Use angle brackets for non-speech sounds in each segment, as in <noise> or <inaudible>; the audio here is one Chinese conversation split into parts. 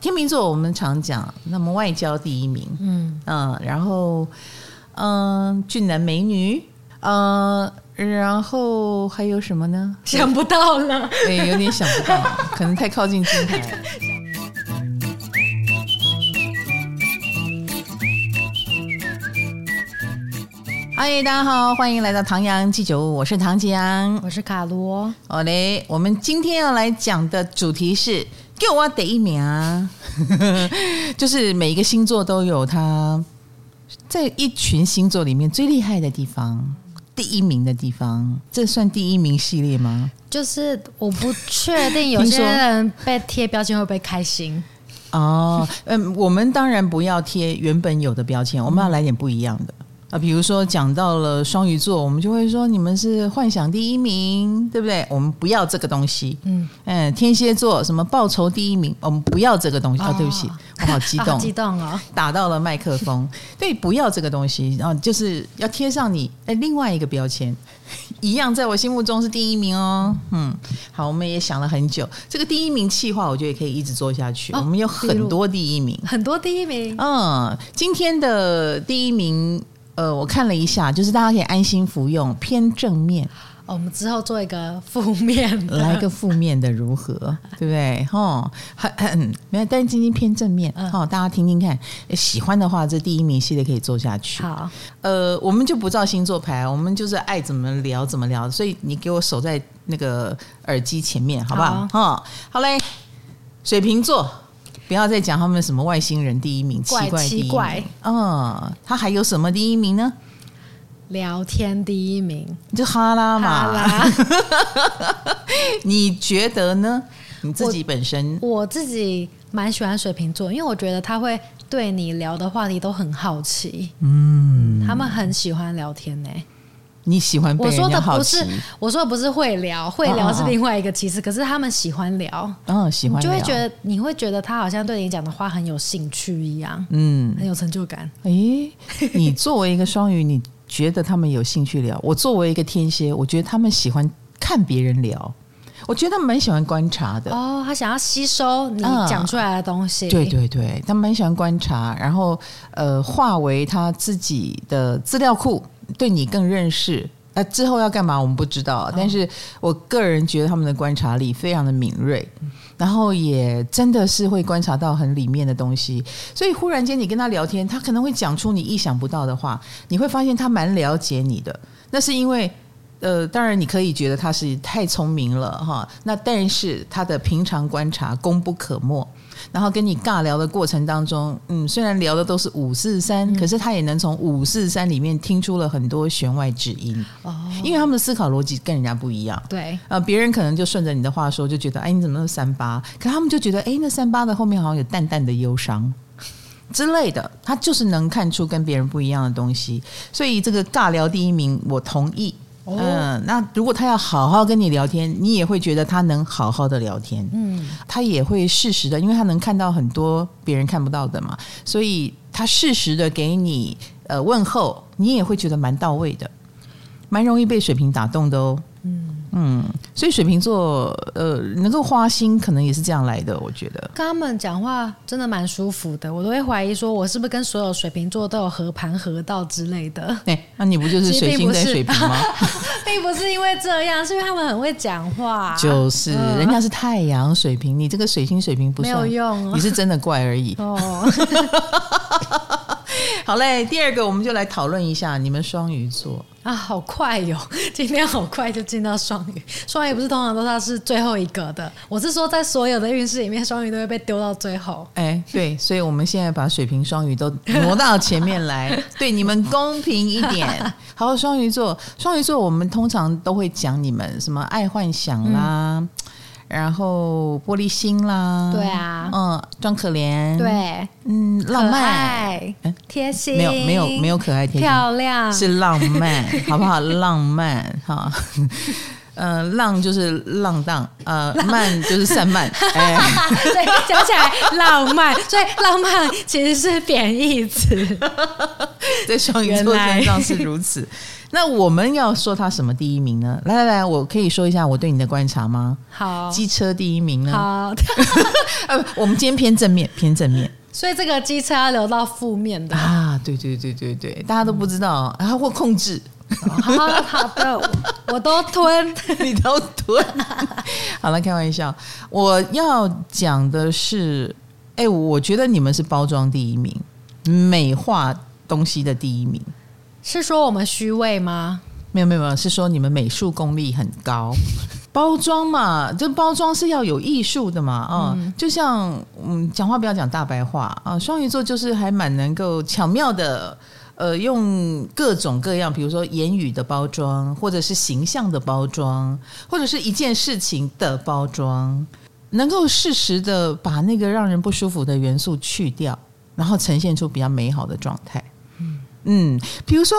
天秤座我们常讲，那么外交第一名，嗯嗯，然后嗯，俊男美女，呃，然后还有什么呢？想不到了，对，有点想不到，可能太靠近金牌了。嗨，大家好，欢迎来到唐阳鸡酒屋，我是唐吉阳，我是卡罗。好嘞，我们今天要来讲的主题是给我第一名啊，<laughs> 就是每一个星座都有它在一群星座里面最厉害的地方，第一名的地方，这算第一名系列吗？就是我不确定有些人被贴标签会不会开心哦。嗯，我们当然不要贴原本有的标签，我们要来点不一样的。啊，比如说讲到了双鱼座，我们就会说你们是幻想第一名，对不对？我们不要这个东西。嗯嗯，天蝎座什么报仇第一名，我们不要这个东西。哦，哦对不起，我好激动，<laughs> 激动哦，打到了麦克风。<laughs> 对，不要这个东西，然后就是要贴上你哎另外一个标签，<laughs> 一样在我心目中是第一名哦。嗯，好，我们也想了很久，这个第一名企划，我觉得也可以一直做下去。哦，我们有很多第一名，很多第一名。嗯，今天的第一名。呃，我看了一下，就是大家可以安心服用，偏正面。哦，我们之后做一个负面，来个负面的如何？对不对？哈，很很没有，但是今天偏正面，哈、嗯，大家听听看，喜欢的话，这第一名系列可以做下去。好，呃，我们就不照星座牌，我们就是爱怎么聊怎么聊，所以你给我守在那个耳机前面，好不好？哈，好嘞，水瓶座。不要再讲他们什么外星人第一名，奇怪第一名，嗯，他还有什么第一名呢？聊天第一名，就哈拉嘛。哈拉 <laughs> 你觉得呢？你自己本身，我，我自己蛮喜欢水瓶座，因为我觉得他会对你聊的话题都很好奇。嗯，他们很喜欢聊天呢、欸。你喜欢？我说的不是，我说的不是会聊，会聊是另外一个其次。可是他们喜欢聊，嗯，喜欢聊，就会觉得你会觉得他好像对你讲的话很有兴趣一样，嗯，很有成就感。诶，你作为一个双鱼，你觉得他们有兴趣聊？我作为一个天蝎，我觉得他们喜欢看别人聊。我觉得他们蛮喜欢观察的。哦，他想要吸收你讲出来的东西。对对对，他们蛮喜欢观察，然后呃，化为他自己的资料库。对你更认识，那之后要干嘛我们不知道，但是我个人觉得他们的观察力非常的敏锐，然后也真的是会观察到很里面的东西，所以忽然间你跟他聊天，他可能会讲出你意想不到的话，你会发现他蛮了解你的，那是因为，呃，当然你可以觉得他是太聪明了哈，那但是他的平常观察功不可没。然后跟你尬聊的过程当中，嗯，虽然聊的都是五四三，可是他也能从五四三里面听出了很多弦外之音哦，因为他们的思考逻辑跟人家不一样。对，呃，别人可能就顺着你的话说，就觉得哎，你怎么那么三八？可他们就觉得哎，那三八的后面好像有淡淡的忧伤之类的，他就是能看出跟别人不一样的东西。所以这个尬聊第一名，我同意。嗯，那如果他要好好跟你聊天，你也会觉得他能好好的聊天。嗯，他也会适时的，因为他能看到很多别人看不到的嘛，所以他适时的给你呃问候，你也会觉得蛮到位的，蛮容易被水瓶打动的哦。嗯。嗯，所以水瓶座呃，能够花心，可能也是这样来的。我觉得跟他们讲话真的蛮舒服的，我都会怀疑说，我是不是跟所有水瓶座都有合盘合道之类的？<laughs> 哎、欸，那你不就是水星在水瓶吗？<laughs> 并不是因为这样，是因为他们很会讲话。就是，呃、人家是太阳水瓶，你这个水星水瓶不算没有用、哦，你是真的怪而已。哦，<laughs> <laughs> 好嘞，第二个我们就来讨论一下你们双鱼座。啊，好快哟！<laughs> 今天好快就进到双鱼，双鱼不是通常都是是最后一个的。我是说，在所有的运势里面，双鱼都会被丢到最后。哎，对，所以我们现在把水瓶、双鱼都挪到前面来，<laughs> 对你们公平一点。好，双鱼座，双鱼座，我们通常都会讲你们什么爱幻想啦。嗯然后玻璃心啦，对啊，嗯，装可怜，对，嗯，浪漫，爱贴心，没有没有没有可爱贴心，漂亮，是浪漫，<laughs> 好不好？浪漫哈，<laughs> 呃，浪就是浪荡，呃，慢就是散漫。<laughs> 哎，对，讲起来浪漫，所以浪漫其实是贬义词，在双鱼座身上是如此。那我们要说他什么第一名呢？来来来，我可以说一下我对你的观察吗？好，机车第一名呢？好，<laughs> 呃，我们今天偏正面，偏正面。所以这个机车要留到负面的啊？对对对对对，大家都不知道，然后或控制。好好的，我都吞，<laughs> 你都吞。<laughs> 好了，开玩笑。我要讲的是，哎，我觉得你们是包装第一名，美化东西的第一名。是说我们虚伪吗？没有没有没有，是说你们美术功力很高。<laughs> 包装嘛，这包装是要有艺术的嘛，啊、嗯，就像嗯，讲话不要讲大白话啊。双鱼座就是还蛮能够巧妙的，呃，用各种各样，比如说言语的包装，或者是形象的包装，或者是一件事情的包装，能够适时的把那个让人不舒服的元素去掉，然后呈现出比较美好的状态。嗯，比如说，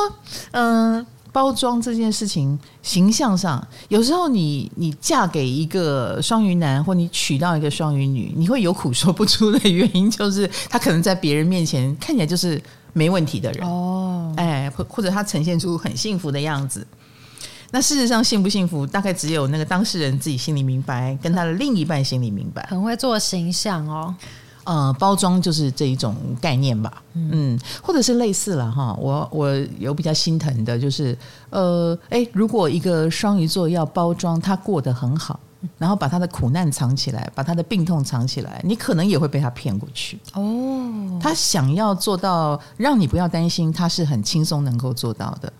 嗯、呃，包装这件事情，形象上，有时候你你嫁给一个双鱼男，或你娶到一个双鱼女，你会有苦说不出的原因，就是他可能在别人面前看起来就是没问题的人。哦，哎，或或者他呈现出很幸福的样子，那事实上幸不幸福，大概只有那个当事人自己心里明白，跟他的另一半心里明白，很会做形象哦。呃，包装就是这一种概念吧，嗯，或者是类似了哈。我我有比较心疼的，就是呃，诶，如果一个双鱼座要包装他过得很好，然后把他的苦难藏起来，把他的病痛藏起来，你可能也会被他骗过去哦。他想要做到让你不要担心，他是很轻松能够做到的。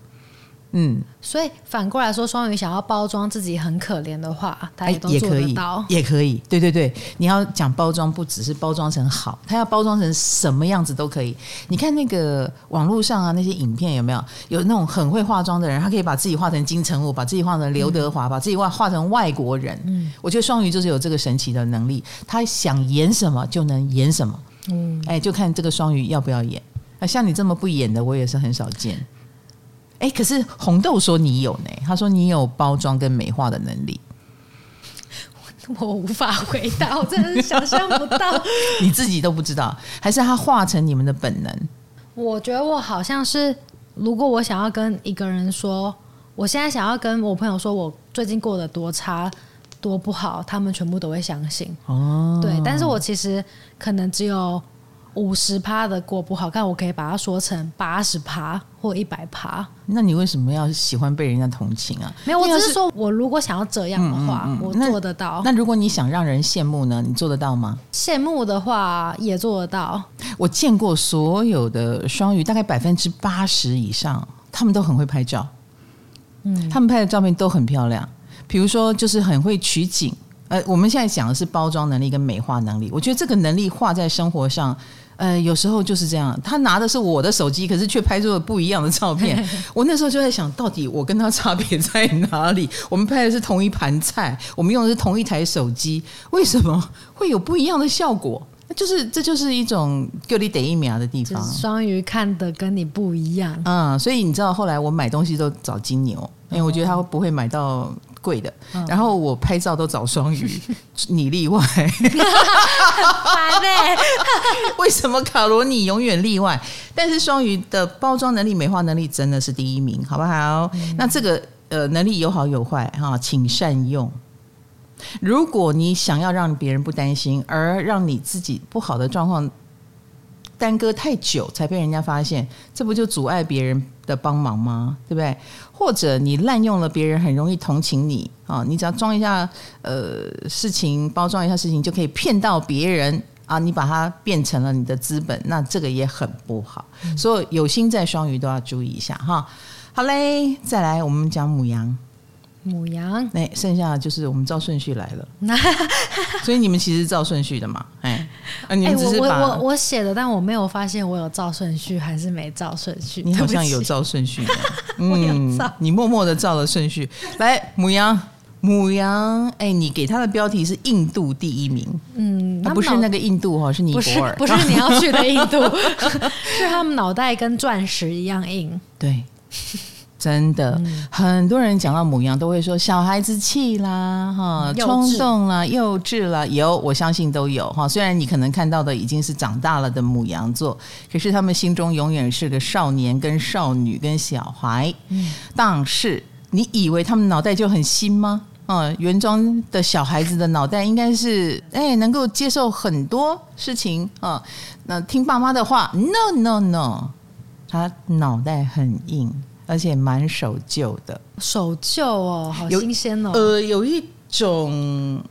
嗯，所以反过来说，双鱼想要包装自己很可怜的话，他也都做得到，也可以，对对对。你要讲包装，不只是包装成好，他要包装成什么样子都可以。你看那个网络上啊，那些影片有没有？有那种很会化妆的人，他可以把自己化成金城武，把自己化成刘德华，嗯、把自己化化成外国人。嗯，我觉得双鱼就是有这个神奇的能力，他想演什么就能演什么。嗯，哎，就看这个双鱼要不要演。啊，像你这么不演的，我也是很少见。哎，可是红豆说你有呢，他说你有包装跟美化的能力，<laughs> 我无法回答，我真的是想象不到，<laughs> 你自己都不知道，还是他化成你们的本能？我觉得我好像是，如果我想要跟一个人说，我现在想要跟我朋友说我最近过得多差多不好，他们全部都会相信哦。对，但是我其实可能只有。五十趴的过不好看，我可以把它说成八十趴或一百趴。那你为什么要喜欢被人家同情啊？没有，我只是说我如果想要这样的话，嗯嗯嗯、我做得到那。那如果你想让人羡慕呢？你做得到吗？羡慕的话也做得到。我见过所有的双鱼，大概百分之八十以上，他们都很会拍照。嗯，他们拍的照片都很漂亮。比如说，就是很会取景。呃，我们现在讲的是包装能力跟美化能力。我觉得这个能力画在生活上。呃，有时候就是这样，他拿的是我的手机，可是却拍出了不一样的照片。<laughs> 我那时候就在想，到底我跟他差别在哪里？我们拍的是同一盘菜，我们用的是同一台手机，为什么会有不一样的效果？就是这就是一种给你得一秒的地方。双鱼看的跟你不一样，嗯，所以你知道后来我买东西都找金牛，因为我觉得他会不会买到。贵的，然后我拍照都找双鱼，<laughs> 你例外。<laughs> 为什么卡罗你永远例外？但是双鱼的包装能力、美化能力真的是第一名，好不好？嗯、那这个呃能力有好有坏哈，请善用。如果你想要让别人不担心，而让你自己不好的状况耽搁太久才被人家发现，这不就阻碍别人的帮忙吗？对不对？或者你滥用了别人很容易同情你啊，你只要装一下呃事情，包装一下事情就可以骗到别人啊，你把它变成了你的资本，那这个也很不好。嗯、所以有心在双鱼都要注意一下哈。好嘞，再来我们讲母羊。母羊，那剩下的就是我们照顺序来了，<laughs> 所以你们其实照顺序的嘛？哎，<laughs> 你们只是把我我我写的，但我没有发现我有照顺序还是没照顺序。你好像有照顺序的，<laughs> 嗯，你默默的照了顺序。来，母羊，母羊，哎，你给他的标题是印度第一名，嗯，不是那个印度哈，是尼泊尔，不是你要去的印度，<laughs> 是他们脑袋跟钻石一样硬，对。真的，嗯、很多人讲到母羊都会说小孩子气啦，哈，冲动啦，幼稚啦，有，我相信都有哈。虽然你可能看到的已经是长大了的母羊座，可是他们心中永远是个少年、跟少女、跟小孩。嗯，但是你以为他们脑袋就很新吗？嗯，原装的小孩子的脑袋应该是哎，能够接受很多事情啊。那听爸妈的话，no no no，他脑袋很硬。而且蛮守旧的，守旧哦，好新鲜哦。呃，有一种，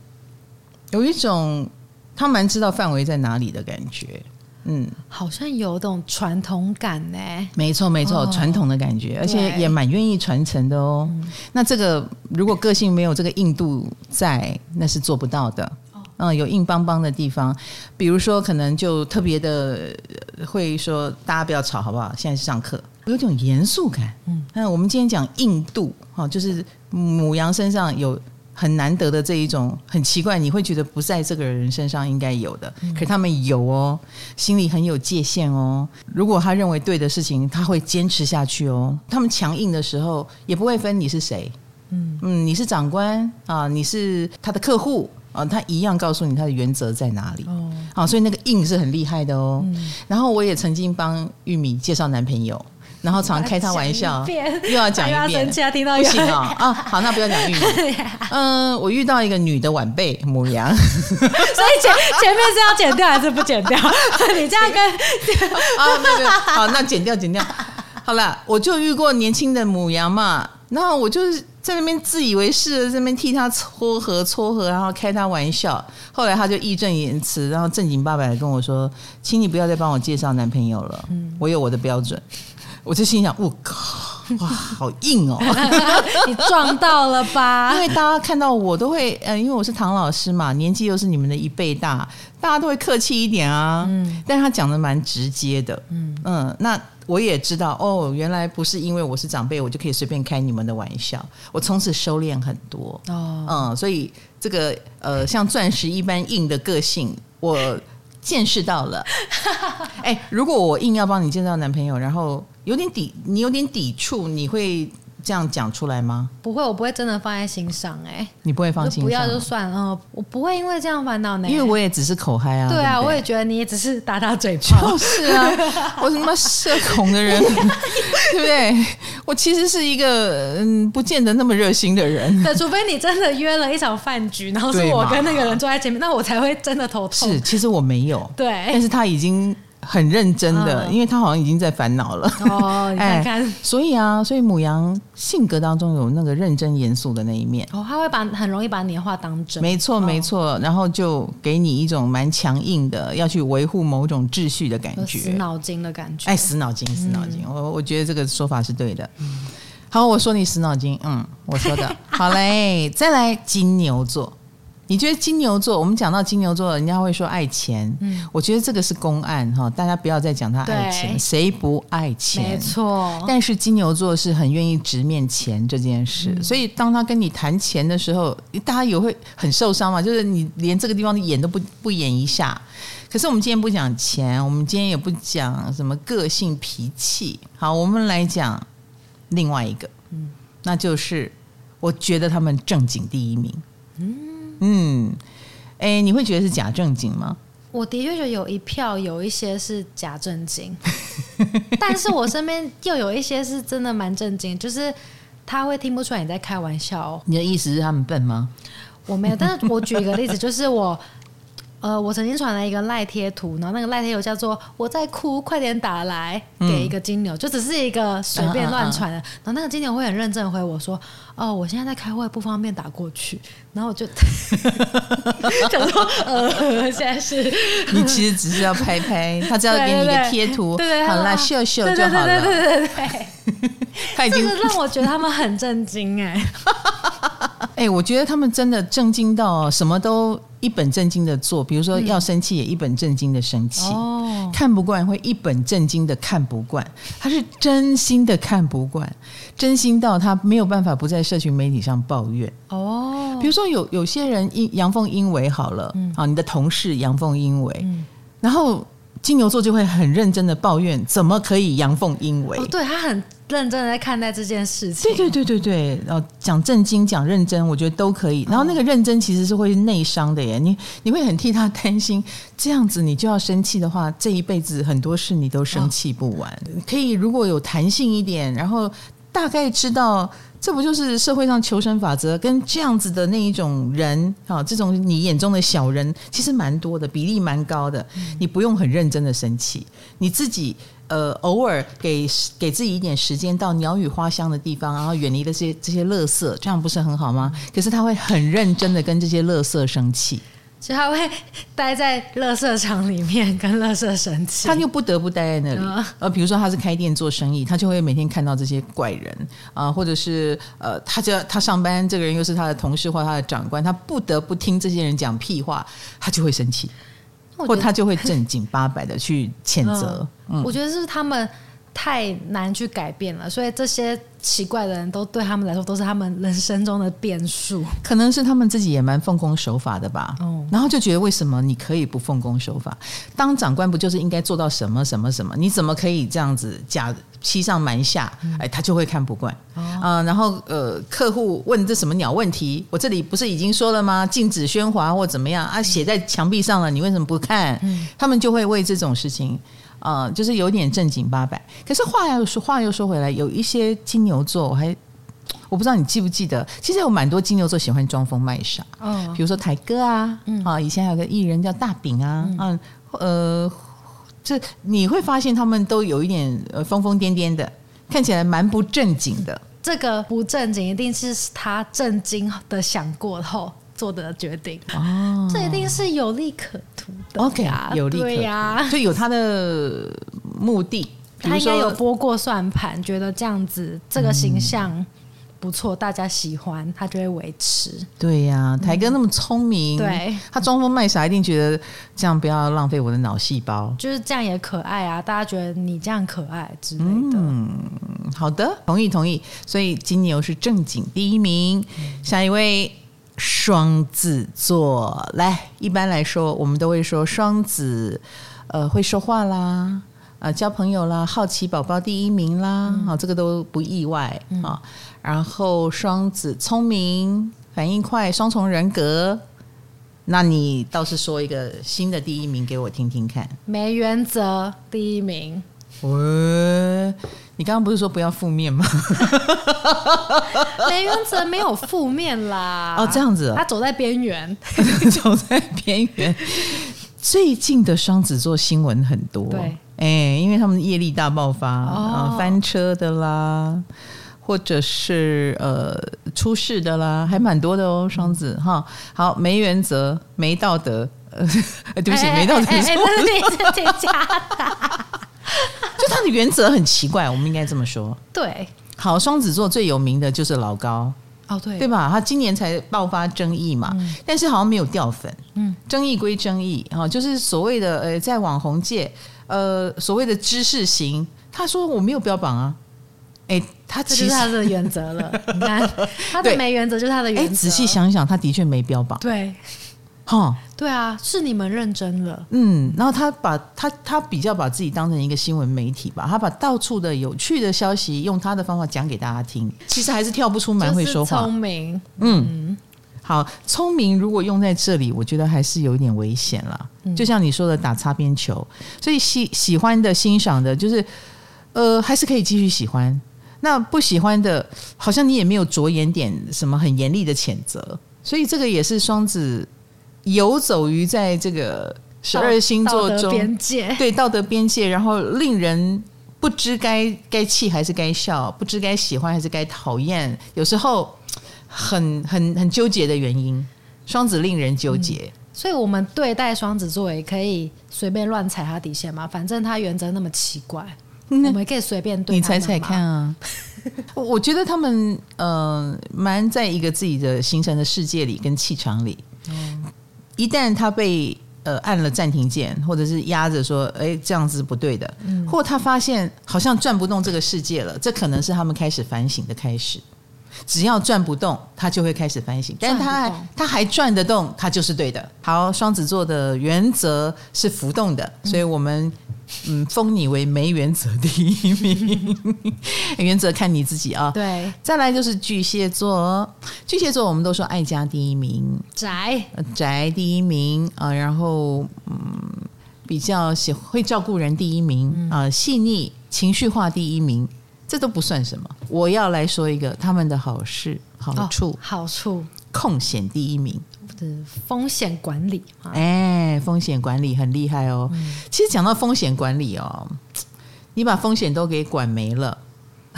有一种，他蛮知道范围在哪里的感觉。嗯，好像有种传统感呢。没错，没错，哦，传统的感觉，而且也蛮愿意传承的哦。嗯，那这个如果个性没有这个硬度在，那是做不到的。嗯，有硬邦邦的地方，比如说可能就特别的会说，大家不要吵，好不好？现在是上课。有种严肃感，嗯，那我们今天讲硬度，哈，就是母羊身上有很难得的这一种很奇怪，你会觉得不在这个人身上应该有的，可是他们有哦，心里很有界限哦。如果他认为对的事情，他会坚持下去哦。他们强硬的时候，也不会分你是谁，嗯嗯，你是长官啊，你是他的客户啊，他一样告诉你他的原则在哪里哦。好，所以那个硬是很厉害的哦。然后我也曾经帮玉米介绍男朋友。然后常开他玩笑，<laughs> 又要讲一遍，听到不行啊！啊，好，那不要讲玉米。<laughs> 嗯，我遇到一个女的晚辈母羊，所以前前面是要剪掉还是不剪掉？<laughs> 你这样跟啊，那个好，那剪掉剪掉。好了，我就遇过年轻的母羊嘛，然后我就是在那边自以为是的在那边替他撮合撮合，然后开他玩笑。后来他就义正言辞，然后正经八百的跟我说：“请你不要再帮我介绍男朋友了，我有我的标准。”我就心想，我靠，哇，好硬哦！<laughs> 你撞到了吧？因为大家看到我都会，呃，因为我是唐老师嘛，年纪又是你们的一倍大，大家都会客气一点啊。嗯，但是他讲的蛮直接的。嗯嗯，那我也知道，哦，原来不是因为我是长辈，我就可以随便开你们的玩笑。我从此收敛很多。哦，嗯，所以这个呃，像钻石一般硬的个性，我见识到了。<laughs> 哎，如果我硬要帮你介绍男朋友，然后。有点抵，你有点抵触，你会这样讲出来吗？不会，我不会真的放在心上哎、欸。你不会放心上？不要就算了，我不会因为这样烦恼呢。因为我也只是口嗨啊。对啊，对对我也觉得你也只是打打嘴炮。就是啊，<laughs> 我他妈社恐的人，<laughs> 对不对？我其实是一个嗯，不见得那么热心的人。对，除非你真的约了一场饭局，然后是我跟那个人坐在前面，那我才会真的头痛。是，其实我没有。对，但是他已经。很认真的，因为他好像已经在烦恼了。哦，你看 <laughs> 看，哎，所以啊，所以母羊性格当中有那个认真严肃的那一面。哦，他会把很容易把你的话当真。没错，没错，然后就给你一种蛮强硬的，要去维护某种秩序的感觉，死脑筋的感觉。哎，死脑筋，死脑筋。嗯，我我觉得这个说法是对的。好，我说你死脑筋，嗯，我说的 <laughs> 好嘞。再来金牛座。你觉得金牛座？我们讲到金牛座，人家会说爱钱。嗯，我觉得这个是公案哈，大家不要再讲他爱钱，谁不爱钱？没错。但是金牛座是很愿意直面钱这件事，嗯、所以当他跟你谈钱的时候，大家也会很受伤嘛。就是你连这个地方的演都不不演一下。可是我们今天不讲钱，我们今天也不讲什么个性脾气。好，我们来讲另外一个，嗯，那就是我觉得他们正经第一名，嗯。嗯，哎，你会觉得是假正经吗？我的确觉得有一票有一些是假正经，<laughs> 但是我身边又有一些是真的蛮正经，就是他会听不出来你在开玩笑哦。你的意思是他们笨吗？我没有，但是我举一个例子，就是我。呃，我曾经传了一个赖贴图，然后那个赖贴图叫做“我在哭，快点打来”，给一个金牛，嗯、就只是一个随便乱传的。然后那个金牛会很认真回我说：“哦，我现在在开会，不方便打过去。”然后我就 <laughs> 想说：“呃，现在是 <laughs> 你其实只是要拍拍，他只要给你一个贴图，对对对好啦，秀秀就好了。”对对对对对对，<laughs> 他已经让我觉得他们很震惊哎。哎、欸，我觉得他们真的震惊到什么都一本正经的做，比如说要生气也一本正经的生气，看不惯会一本正经的看不惯，他是真心的看不惯，真心到他没有办法不在社群媒体上抱怨。哦。比如说有有些人阴阳奉阴违好了，嗯、啊，你的同事阳奉阴违，嗯、然后金牛座就会很认真的抱怨，怎么可以阳奉阴违？哦，对，他很认真的在看待这件事情。对对对对对，然后讲正经，讲认真，我觉得都可以。然后那个认真其实是会内伤的耶，你你会很替他担心，这样子你就要生气的话，这一辈子很多事你都生气不完。哦、可以如果有弹性一点，然后大概知道。这不就是社会上求生法则？跟这样子的那一种人啊，这种你眼中的小人，其实蛮多的，比例蛮高的。你不用很认真的生气，你自己呃偶尔给给自己一点时间，到鸟语花香的地方，然后远离了这些这些垃圾，这样不是很好吗？可是他会很认真的跟这些垃圾生气。所以他会待在垃圾场里面跟垃圾生气，他就不得不待在那里。呃，比如说他是开店做生意，他就会每天看到这些怪人啊、呃，或者是呃，他就他上班，这个人又是他的同事或他的长官，他不得不听这些人讲屁话，他就会生气，或他就会正经八百的去谴责。嗯，我觉得是他们。太难去改变了，所以这些奇怪的人都对他们来说都是他们人生中的变数。可能是他们自己也蛮奉公守法的吧。哦，然后就觉得为什么你可以不奉公守法？当长官不就是应该做到什么什么什么？你怎么可以这样子假欺上瞒下？哎，他就会看不惯。嗯、哦呃，然后呃，客户问这什么鸟问题？我这里不是已经说了吗？禁止喧哗或怎么样啊？写在墙壁上了，你为什么不看？嗯、他们就会为这种事情。呃，就是有点正经八百。可是话又说，话又说回来，有一些金牛座，我还我不知道你记不记得，其实有蛮多金牛座喜欢装疯卖傻。嗯，比如说台哥啊，嗯、啊，以前还有个艺人叫大饼啊，嗯，呃，这你会发现他们都有一点呃疯疯癫癫的，看起来蛮不正经的。这个不正经，一定是他正经的想过后做的决定哦，这一定是有利可图的。OK 啊，有利可图，对呀，就有他的目的。他应该有拨过算盘，觉得这样子这个形象不错，大家喜欢，他就会维持。对呀，台哥那么聪明，对，他装疯卖傻，一定觉得这样不要浪费我的脑细胞，就是这样也可爱啊，大家觉得你这样可爱之类的。嗯，好的，同意同意。所以金牛是正经第一名，下一位。双子座来，一般来说，我们都会说双子，呃，会说话啦，呃，交朋友啦，好奇宝宝第一名啦，啊、这个都不意外啊。然后双子聪明，反应快，双重人格。那你倒是说一个新的第一名给我听听看。没原则第一名。喂。你刚刚不是说不要负面吗？<laughs> 没原则，没有负面啦。哦，这样子，他走在边缘，<laughs> 走在边缘。最近的双子座新闻很多，对，哎、欸，因为他们业力大爆发，哦、翻车的啦，或者是呃出事的啦，还蛮多的哦。双子哈，好，没原则，没道德，呃，对不起，没道德，哎，这是你自己加的。就他的原则很奇怪，我们应该这么说。对，好，双子座最有名的就是老高，哦，对，对吧？他今年才爆发争议嘛，嗯、但是好像没有掉粉。嗯，争议归争议，哈，就是所谓的呃，在网红界，呃，所谓的知识型，他说我没有标榜啊，哎，他其实这是他的原则了。<laughs> 你看，他的没原则就是他的原则。哎，仔细想想，他的确没标榜。对。哈，对啊，是你们认真了。嗯，然后他把他他比较把自己当成一个新闻媒体吧，他把到处的有趣的消息用他的方法讲给大家听。其实还是跳不出蛮会说话，聪明。嗯，好，聪明如果用在这里，我觉得还是有一点危险了。就像你说的打擦边球，所以喜喜欢的欣赏的，就是呃，还是可以继续喜欢。那不喜欢的，好像你也没有着眼点什么很严厉的谴责。所以这个也是双子。游走于在这个十二星座中边界，对道德边界，然后令人不知该该气还是该笑，不知该喜欢还是该讨厌，有时候很很很纠结的原因。双子令人纠结，嗯，所以我们对待双子座也可以随便乱踩他底线嘛，反正他原则那么奇怪，嗯、我们可以随便对。你踩踩看啊！<laughs> 我觉得他们嗯，蛮在一个自己的形成的世界里跟气场里。嗯一旦他被呃按了暂停键，或者是压着说，哎，这样子不对的，嗯，或他发现好像转不动这个世界了，这可能是他们开始反省的开始。只要转不动，他就会开始反省。但是他还他还转得动，他就是对的。好，双子座的原则是浮动的，所以我们嗯封你为没原则第一名。<laughs> 原则看你自己啊。对，再来就是巨蟹座，巨蟹座我们都说爱家第一名，宅。宅第一名啊，然后嗯比较喜会照顾人第一名啊，细腻情绪化第一名。这都不算什么，我要来说一个他们的好事、好处、哦、好处，空闲第一名，风险管理，哎，风险管理很厉害哦。嗯、其实讲到风险管理哦，你把风险都给管没了，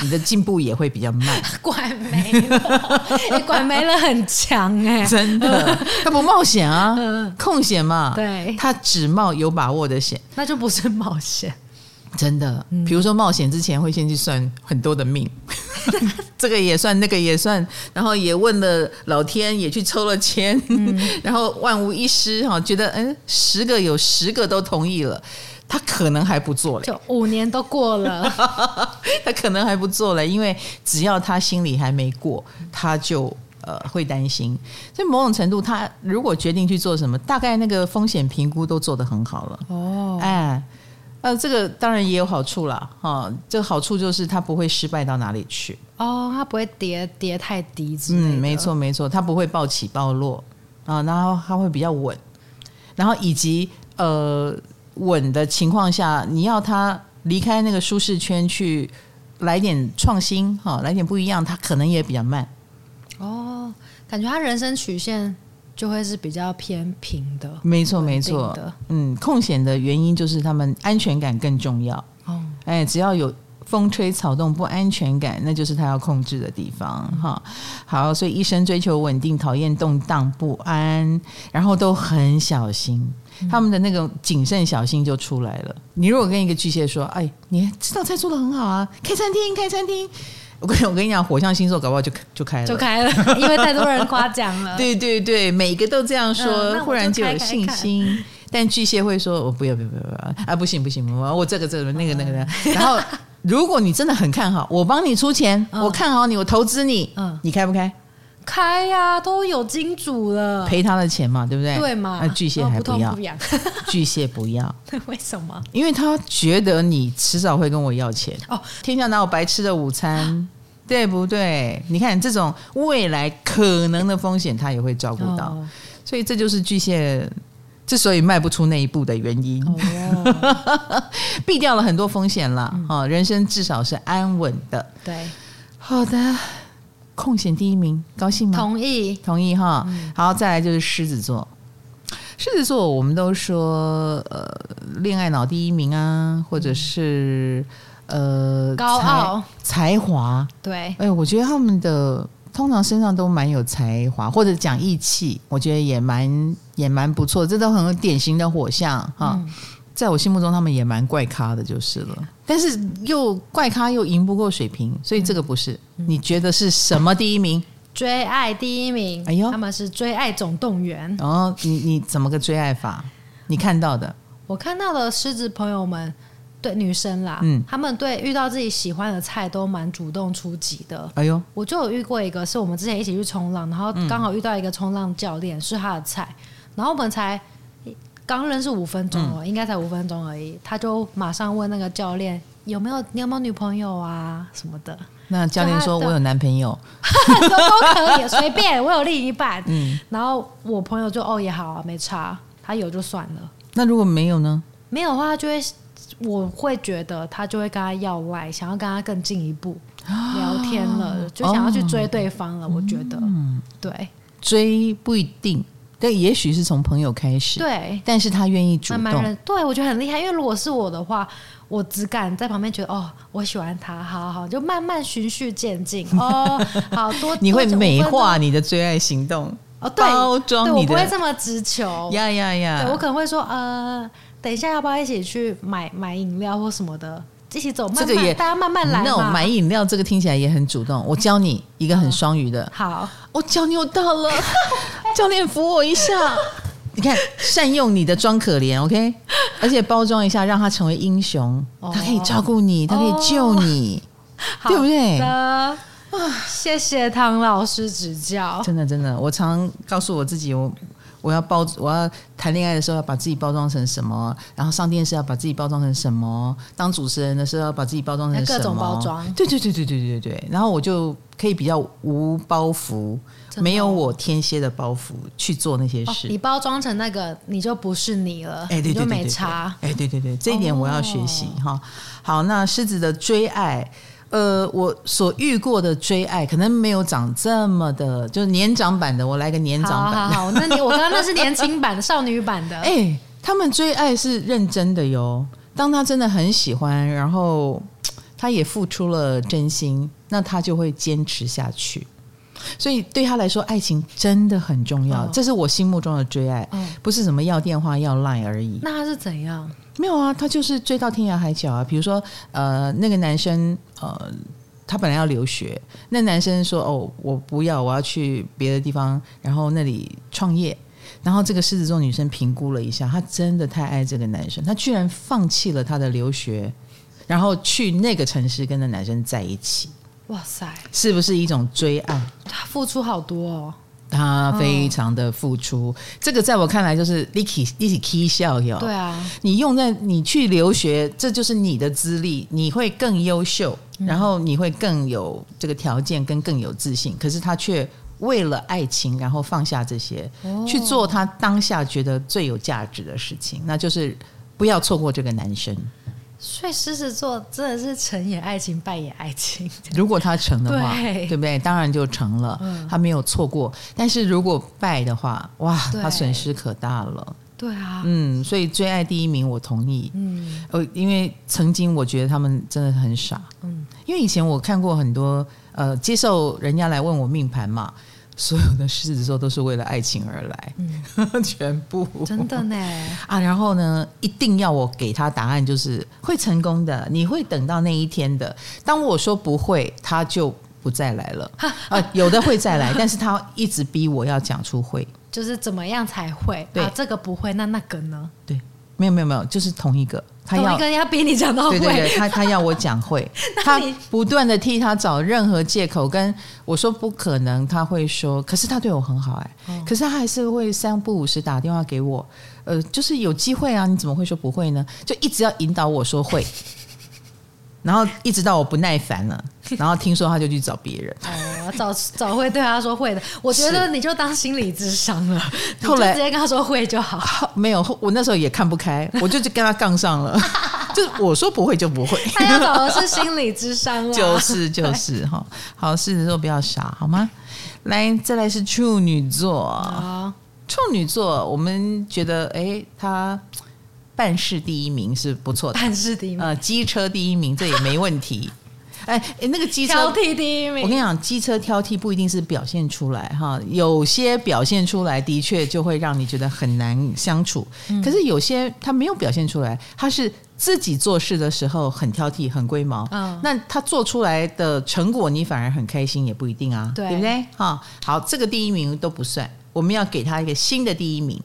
你的进步也会比较慢。<laughs> 管没了，你 <laughs> 管没了很强哎，真的，<laughs> 他不冒险啊，空险嘛，对，他只冒有把握的险，那就不是冒险。真的，比如说冒险之前会先去算很多的命，<laughs> 这个也算，那个也算，然后也问了老天，也去抽了签，嗯、<laughs> 然后万无一失哈，觉得嗯，十个有十个都同意了，他可能还不做嘞，就五年都过了，<laughs> 他可能还不做嘞，因为只要他心里还没过，他就呃会担心，所以某种程度，他如果决定去做什么，大概那个风险评估都做得很好了。哦，哎。呃，这个当然也有好处啦，哈，这个好处就是它不会失败到哪里去。哦，它不会跌跌太低，嗯，没错没错，它不会暴起暴落啊，然后它会比较稳，然后以及呃稳的情况下，你要它离开那个舒适圈去来点创新哈，来点不一样，它可能也比较慢。哦，感觉它人生曲线。就会是比较偏平的，没错没错。嗯，空闲的原因就是他们安全感更重要。哦，哎，只要有风吹草动不安全感，那就是他要控制的地方。哈、嗯，好，所以一生追求稳定，讨厌动荡不安，然后都很小心。嗯、他们的那种谨慎小心就出来了。你如果跟一个巨蟹说：“哎，你这道菜做的很好啊，开餐厅，开餐厅。”我跟我跟你讲，火象星座搞不好就就开了，就开了，因为太多人夸奖了。<laughs> 对对对，每个都这样说，嗯、忽然就有信心。开开但巨蟹会说：“我不要不要不要不要啊！不行不行，我我这个这个那个那个的。嗯”然后，如果你真的很看好，我帮你出钱，嗯、我看好你，我投资你，嗯，你开不开？开呀、啊，都有金主了，赔他的钱嘛，对不对？对嘛？那巨蟹还不要，不巨蟹不要，<laughs> 为什么？因为他觉得你迟早会跟我要钱。哦，天下哪有白吃的午餐？对不对？你看这种未来可能的风险，他也会照顾到，哦、所以这就是巨蟹之所以迈不出那一步的原因，哦、<laughs> 避掉了很多风险了。人生至少是安稳的。对，好的，空险第一名，高兴吗？同意，同意哈。嗯、好，再来就是狮子座。狮子座，我们都说呃，恋爱脑第一名啊，或者是。呃，高傲、才华，对，哎，我觉得他们的通常身上都蛮有才华，或者讲义气，我觉得也蛮也蛮不错，这都很典型的火象哈。嗯、在我心目中，他们也蛮怪咖的，就是了。但是又怪咖又赢不过水瓶，所以这个不是。嗯、你觉得是什么第一名？追爱第一名？哎呦，他们是追爱总动员。哦，你你怎么个追爱法？你看到的？我看到的狮子朋友们。对女生啦，嗯，他们对遇到自己喜欢的菜都蛮主动出击的。哎呦，我就有遇过一个，是我们之前一起去冲浪，然后刚好遇到一个冲浪教练是他的菜，然后我们才刚认识五分钟哦，嗯、应该才五分钟而已，他就马上问那个教练有没有你有没有女朋友啊什么的。那教练说我有男朋友，<laughs> 都都可以随便，我有另一半。嗯，然后我朋友就哦也好啊，没差，他有就算了。那如果没有呢？没有的话就会。我会觉得他就会跟他要赖，想要跟他更进一步聊天了，就想要去追对方了。我觉得，嗯对，追不一定，但也许是从朋友开始。对，但是他愿意主动。对，我觉得很厉害。因为如果是我的话，我只敢在旁边觉得哦，我喜欢他，好好，就慢慢循序渐进。哦，<laughs> 好多你会美化你的追爱行动哦，对，包装你的，我不会这么直球。呀呀呀！我可能会说呃。等一下，要不要一起去买买饮料或什么的？一起走，慢慢，这个也大家慢慢来。那种买饮料，这个听起来也很主动。我教你一个很双语的。嗯、好，我脚扭到了，<laughs> 教练扶我一下。你看，善用你的装可怜，OK？而且包装一下，让他成为英雄。哦、他可以照顾你，他可以救你，哦、对不对？谢谢唐老师指教。真的真的，我常告诉我自己，我我要包，我要谈恋爱的时候要把自己包装成什么，然后上电视要把自己包装成什么，当主持人的时候要把自己包装成什么，各种包装。对对对对对对对，然后我就可以比较无包袱，没有我天蝎的包袱去做那些事。哦、你包装成那个，你就不是你了，哎，对对没差。哎，对对对，这一点我要学习哈、哦。好，那狮子的追爱。呃，我所遇过的追爱可能没有长这么的，就是年长版的。我来个年长版的。好，好，好，那你我刚刚那是年轻版的，少女版的。<laughs> 哎，他们追爱是认真的哟。当他真的很喜欢，然后他也付出了真心，那他就会坚持下去。所以对他来说，爱情真的很重要。哦、这是我心目中的最爱，哦、不是什么要电话要 line 而已。那他是怎样？没有啊，他就是追到天涯海角啊。比如说，呃，那个男生，呃，他本来要留学，那男生说：“哦，我不要，我要去别的地方，然后那里创业。”然后这个狮子座女生评估了一下，她真的太爱这个男生，她居然放弃了她的留学，然后去那个城市跟那男生在一起。哇塞，是不是一种追爱？他付出好多哦。他非常的付出，哦、这个在我看来就是一起一起 k 笑哟。对啊，你用在你去留学，这就是你的资历，你会更优秀，然后你会更有这个条件，跟更有自信。可是他却为了爱情，然后放下这些，哦、去做他当下觉得最有价值的事情，那就是不要错过这个男生。所以狮子座真的是成也爱情，败也爱情。<laughs> 如果他成的话，对，对不对？当然就成了，嗯、他没有错过。但是如果败的话，哇，他损失可大了。对啊，嗯，所以最爱第一名，我同意。嗯，呃，因为曾经我觉得他们真的很傻。嗯，因为以前我看过很多，呃，接受人家来问我命盘嘛。所有的狮子座都是为了爱情而来，嗯、<laughs> 全部真的呢 <laughs> 啊！然后呢，一定要我给他答案，就是会成功的，你会等到那一天的。当我说不会，他就不再来了。啊，有的会再来，<laughs> 但是他一直逼我要讲出会，就是怎么样才会？对、啊，这个不会，那那个呢？对，没有没有没有，就是同一个。他要跟要逼你讲到会，对对对，他他要我讲会，<laughs> 他不断的替他找任何借口，跟我说不可能，他会说，可是他对我很好哎，哦、可是他还是会三不五时打电话给我，呃，就是有机会啊，你怎么会说不会呢？就一直要引导我说会。<laughs> 然后一直到我不耐烦了，然后听说他就去找别人。哦，<laughs> 找找会对他说会的，我觉得你就当心理智商了。<laughs> 后来直接跟他说会就好。<laughs> 没有，我那时候也看不开，我就跟他杠上了。就我说不会就不会。他要找的是心理智商了。就是就是哈，好，狮子座不要傻好吗？来，再来是处女座。好处女座，我们觉得哎，他。办事第一名是不错的，办事第一名，呃，机车第一名这也没问题。哎哎，那个机车挑剔第一名，我跟你讲，机车挑剔不一定是表现出来哈，有些表现出来的确就会让你觉得很难相处。嗯、可是有些他没有表现出来，他是自己做事的时候很挑剔、很龟毛。嗯，那他做出来的成果你反而很开心，也不一定啊，对，对不对？哈，好，这个第一名都不算，我们要给他一个新的第一名。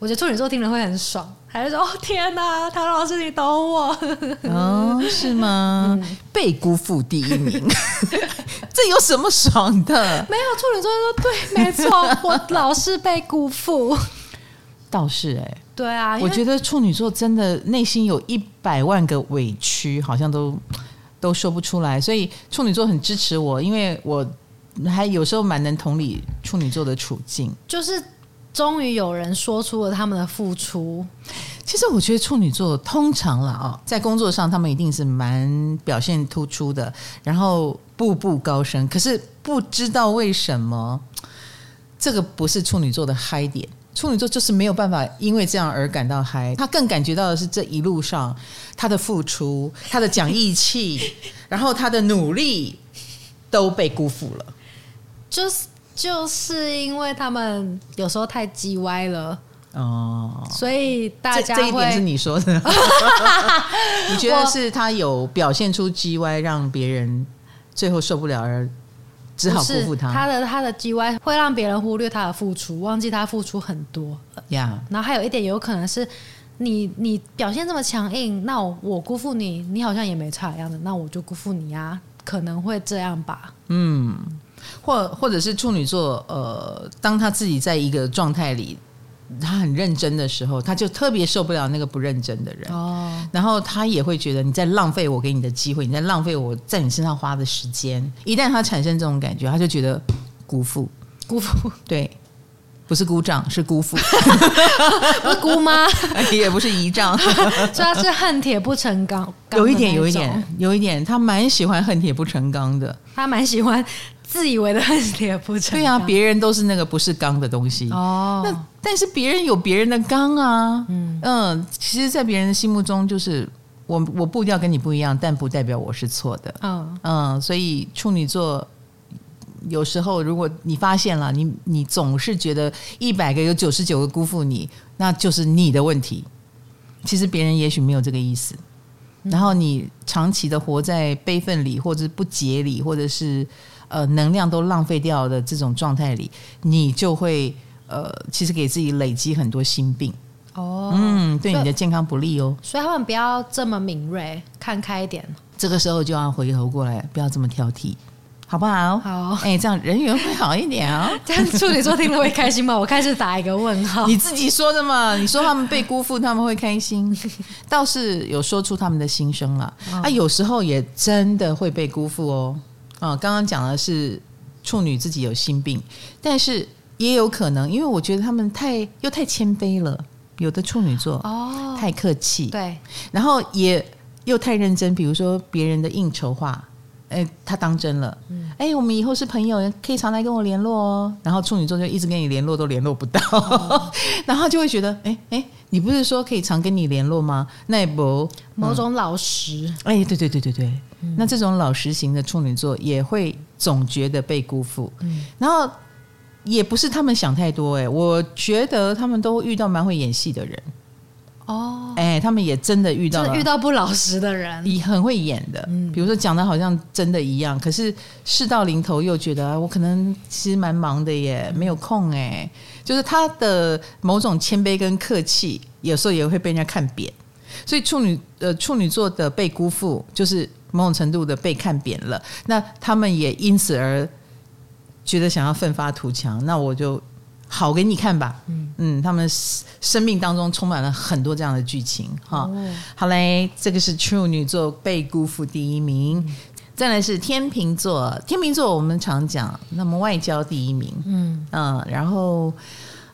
我觉得处女座听了会很爽，还是说：“哦天哪，唐老师你懂我。”哦，是吗？嗯、被辜负第一名，<laughs> 这有什么爽的？没有，处女座说：“对，没错，我老是被辜负。<laughs> ”倒是哎、欸，对啊，我觉得处女座真的内心有一百万个委屈，好像都都说不出来，所以处女座很支持我，因为我还有时候蛮能同理处女座的处境，就是。终于有人说出了他们的付出。其实我觉得处女座通常了啊，在工作上他们一定是蛮表现突出的，然后步步高升。可是不知道为什么，这个不是处女座的嗨点。处女座就是没有办法因为这样而感到嗨，他更感觉到的是这一路上他的付出、他的讲义气，然后他的努力都被辜负了。就是。就是因为他们有时候太叽歪了哦，所以大家会，这一点是你说的，<laughs> 你觉得是他有表现出叽歪，让别人最后受不了而只好辜负他。他的他的叽歪会让别人忽略他的付出，忘记他付出很多呀。然后还有一点有可能是你你表现这么强硬，那我，我辜负你，你好像也没差一样的，那我就辜负你啊。可能会这样吧。嗯，或或者是处女座，呃，当他自己在一个状态里，他很认真的时候，他就特别受不了那个不认真的人。哦，然后他也会觉得你在浪费我给你的机会，你在浪费我在你身上花的时间。一旦他产生这种感觉，他就觉得辜负，辜负，<laughs> 对。不是姑丈，是姑父，<laughs> 不是姑妈，也不是姨丈，所以他是恨铁不成钢。有一点，有一点，有一点，他蛮喜欢恨铁不成钢的。他蛮喜欢自以为的恨铁不成钢。对啊，别人都是那个不是钢的东西哦。那但是别人有别人的钢啊。嗯嗯，其实，在别人的心目中，就是我我步调跟你不一样，但不代表我是错的。嗯嗯，所以处女座。有时候，如果你发现了，你你总是觉得一百个有九十九个辜负你，那就是你的问题。其实别人也许没有这个意思。然后你长期的活在悲愤里，或者是不解里，或者是呃能量都浪费掉的这种状态里，你就会呃其实给自己累积很多心病。哦，嗯，对你的健康不利哦。所以他们不要这么敏锐，看开一点。这个时候就要回头过来，不要这么挑剔。好不好？好，哎，这样人缘会好一点啊、哦。<laughs> 这样处女座听了会开心吗？我开始打一个问号。你自己说的嘛？你说他们被辜负，他们会开心，<laughs> 倒是有说出他们的心声了。哦、啊，有时候也真的会被辜负哦。啊，刚刚讲的是处女自己有心病，但是也有可能，因为我觉得他们太又太谦卑了。有的处女座哦，太客气，对，然后也又太认真，比如说别人的应酬话。哎，他当真了。哎，我们以后是朋友，可以常来跟我联络哦。然后处女座就一直跟你联络，都联络不到，哦、<laughs> 然后就会觉得，哎哎，你不是说可以常跟你联络吗？那也不某种老实。哎，对对对对对，嗯、那这种老实型的处女座也会总觉得被辜负。嗯，然后也不是他们想太多，哎，我觉得他们都遇到蛮会演戏的人。哦，哎、欸，他们也真的遇到了，遇到不老实的人，也很会演的。嗯，比如说讲的好像真的一样，可是事到临头又觉得我可能其实蛮忙的耶，没有空哎。就是他的某种谦卑跟客气，有时候也会被人家看扁。所以处女呃处女座的被辜负，就是某种程度的被看扁了。那他们也因此而觉得想要奋发图强。那我就。好给你看吧，嗯。嗯，他们生命当中充满了很多这样的剧情哈。哦、好嘞，这个是处女座被辜负第一名，嗯、再来是天秤座。天秤座我们常讲，那么外交第一名，嗯。嗯，然后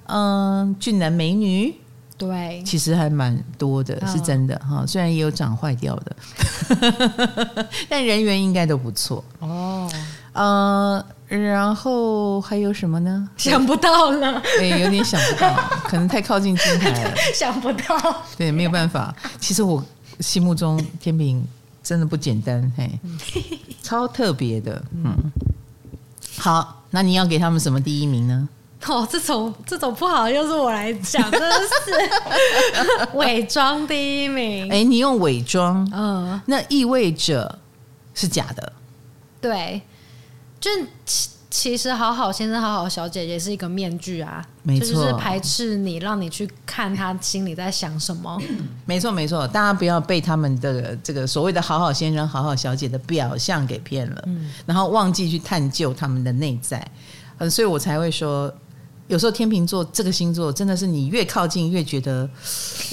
嗯，俊男美女，对，其实还蛮多的，是真的哈。哦、虽然也有长坏掉的，<laughs> 但人缘应该都不错。哦。呃，然后还有什么呢？<laughs> 想不到了，对，有点想不到，<laughs> 可能太靠近金牌了，<laughs> 想不到。对，没有办法。其实我心目中天平真的不简单，嘿，超特别的。嗯，好，那你要给他们什么第一名呢？哦，这种这种不好，又是我来讲，真的是伪装第一名。哎，你用伪装，嗯，那意味着是假的，对。就其其实好好先生、好好小姐姐是一个面具啊，没错，就是排斥你，让你去看他心里在想什么。没错，没错，大家不要被他们的这个所谓的好好先生、好好小姐的表象给骗了，嗯，然后忘记去探究他们的内在。嗯，所以我才会说，有时候天秤座这个星座真的是你越靠近越觉得，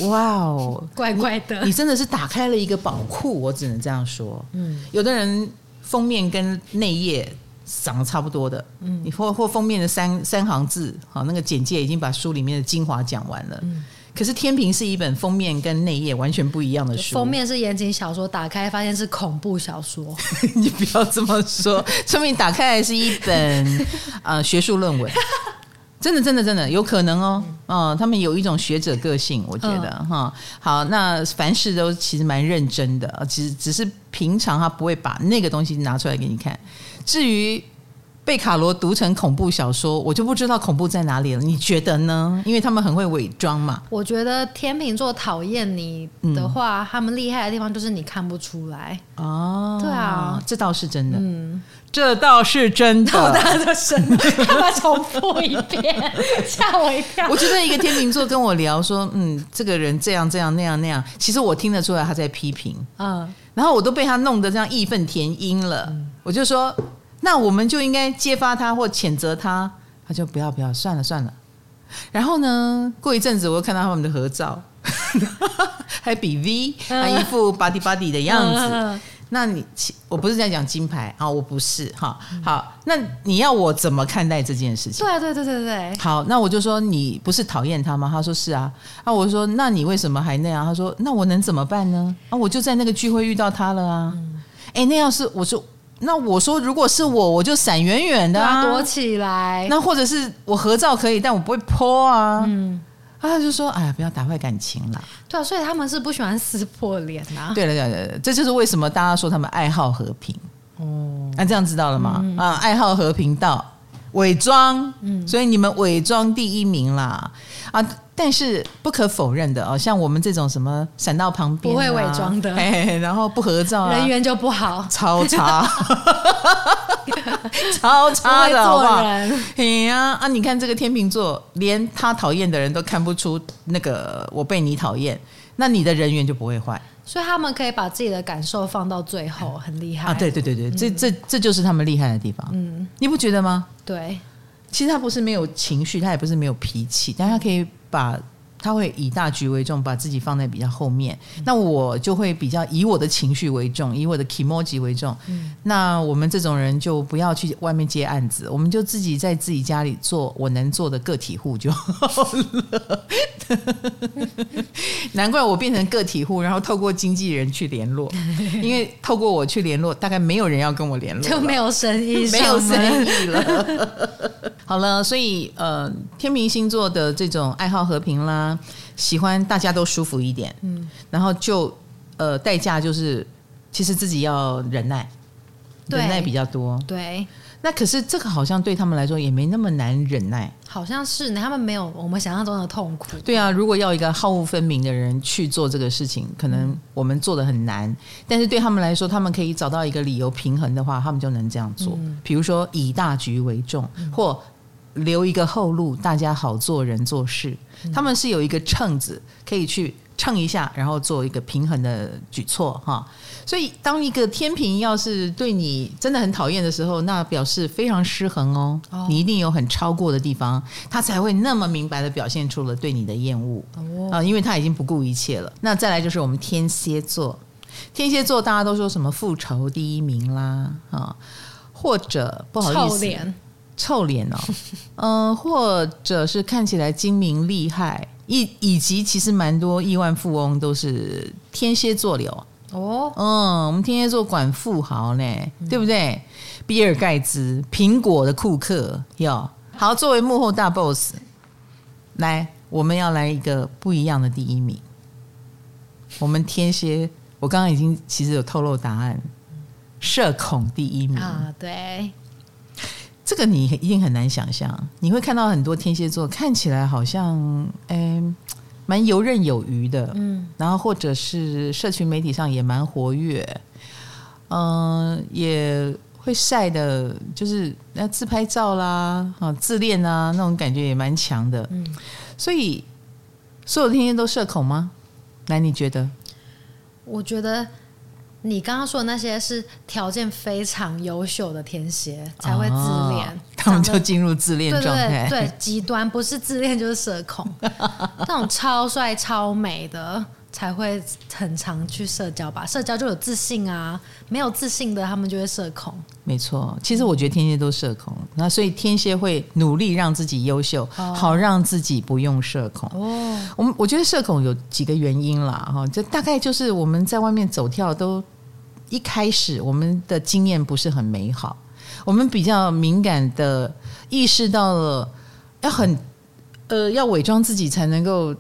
哇哦，怪怪的你，你真的是打开了一个宝库，我只能这样说。嗯，有的人封面跟内页。长得差不多的，嗯，你或或封面的三三行字，好，那个简介已经把书里面的精华讲完了。嗯，可是天平是一本封面跟内页完全不一样的书，封面是言情小说，打开发现是恐怖小说。<laughs> 你不要这么说，说明打开来是一本呃学术论文，真的真的真的有可能哦。嗯、呃，他们有一种学者个性，我觉得哈、嗯。好，那凡事都其实蛮认真的，其实只是平常他不会把那个东西拿出来给你看。至于被卡罗读成恐怖小说，我就不知道恐怖在哪里了。你觉得呢？因为他们很会伪装嘛。我觉得天秤座讨厌你的话，嗯、他们厉害的地方就是你看不出来哦。对啊，这倒是真的。嗯，这倒是真的。好大的声，<laughs> 干嘛重复一遍？吓我一跳。我觉得一个天秤座跟我聊说，嗯，这个人这样这样那样那样，其实我听得出来他在批评。嗯，然后我都被他弄得这样义愤填膺了。嗯、我就说。那我们就应该揭发他或谴责他，他就不要不要，算了算了。然后呢，过一阵子我又看到他们的合照，<laughs> 还比 V，还一副 body body 的样子。那你我不是在讲金牌啊，我不是哈。好，那你要我怎么看待这件事情？对啊对对对对。好，那我就说你不是讨厌他吗？他说是啊。啊，我说那你为什么还那样？他说那我能怎么办呢？啊，我就在那个聚会遇到他了啊。哎，那要是我说。那我说，如果是我，我就闪远远的啊，躲起来。那或者是我合照可以，但我不会 po 啊。嗯，他就说：“哎呀，不要打坏感情啦。”对啊，所以他们是不喜欢撕破脸啊。对了，对了，这就是为什么大家说他们爱好和平。哦，那这样知道了吗？嗯、啊，爱好和平到伪装，嗯，所以你们伪装第一名啦。啊。但是不可否认的哦，像我们这种什么闪到旁边、啊、不会伪装的，<laughs> 然后不合照、啊，人缘就不好，超差，<laughs> 超差的好不好？哎呀啊！你看这个天秤座，连他讨厌的人都看不出那个我被你讨厌，那你的人缘就不会坏。所以他们可以把自己的感受放到最后，很厉害啊！对对对对，嗯、这这这就是他们厉害的地方。嗯，你不觉得吗？对，其实他不是没有情绪，他也不是没有脾气，但他可以。把他会以大局为重，把自己放在比较后面。嗯、那我就会比较以我的情绪为重，以我的 kimoji 为重。嗯、那我们这种人就不要去外面接案子，我们就自己在自己家里做我能做的个体户就好了。<laughs> 难怪我变成个体户，然后透过经纪人去联络，因为透过我去联络，大概没有人要跟我联络，就没有生意，没有生意了。<laughs> 好了，所以呃，天秤星座的这种爱好和平啦，喜欢大家都舒服一点，嗯，然后就呃，代价就是其实自己要忍耐，忍耐比较多，对。那可是这个好像对他们来说也没那么难忍耐，好像是他们没有我们想象中的痛苦。对啊，如果要一个好恶分明的人去做这个事情，可能我们做的很难。但是对他们来说，他们可以找到一个理由平衡的话，他们就能这样做。嗯、比如说以大局为重，嗯、或留一个后路，大家好做人做事。嗯、他们是有一个秤子可以去。称一下，然后做一个平衡的举措哈。所以，当一个天平要是对你真的很讨厌的时候，那表示非常失衡哦。哦，你一定有很超过的地方，他才会那么明白的表现出了对你的厌恶啊。哦，因为他已经不顾一切了。那再来就是我们天蝎座，天蝎座大家都说什么复仇第一名啦啊，或者不好意思，臭脸，哦，嗯、<laughs> 呃，或者是看起来精明厉害。以以及其实蛮多亿万富翁都是天蝎座流哦，嗯，我们天蝎座管富豪呢，嗯、对不对？比尔盖茨、苹果的库克，哟，好，作为幕后大 boss，来，我们要来一个不一样的第一名。我们天蝎，我刚刚已经其实有透露答案，社恐第一名啊，对。这个你一定很难想象，你会看到很多天蝎座看起来好像诶蛮游刃有余的，嗯，然后或者是社群媒体上也蛮活跃，嗯、呃，也会晒的，就是那自拍照啦，啊，自恋啊，那种感觉也蛮强的，嗯，所以所有天蝎都社恐吗？来，你觉得？我觉得。你刚刚说的那些是条件非常优秀的天蝎才会自恋，哦，他们就进入自恋状态。对，极端不是自恋就是社恐，<laughs> 那种超帅超美的才会很常去社交吧？社交就有自信啊，没有自信的他们就会社恐。没错，其实我觉得天蝎都社恐，那所以天蝎会努力让自己优秀，哦，好让自己不用社恐。哦，我们我觉得社恐有几个原因啦，哈，就大概就是我们在外面走跳都。一开始我们的经验不是很美好，我们比较敏感的意识到了要很呃要伪装自己才能够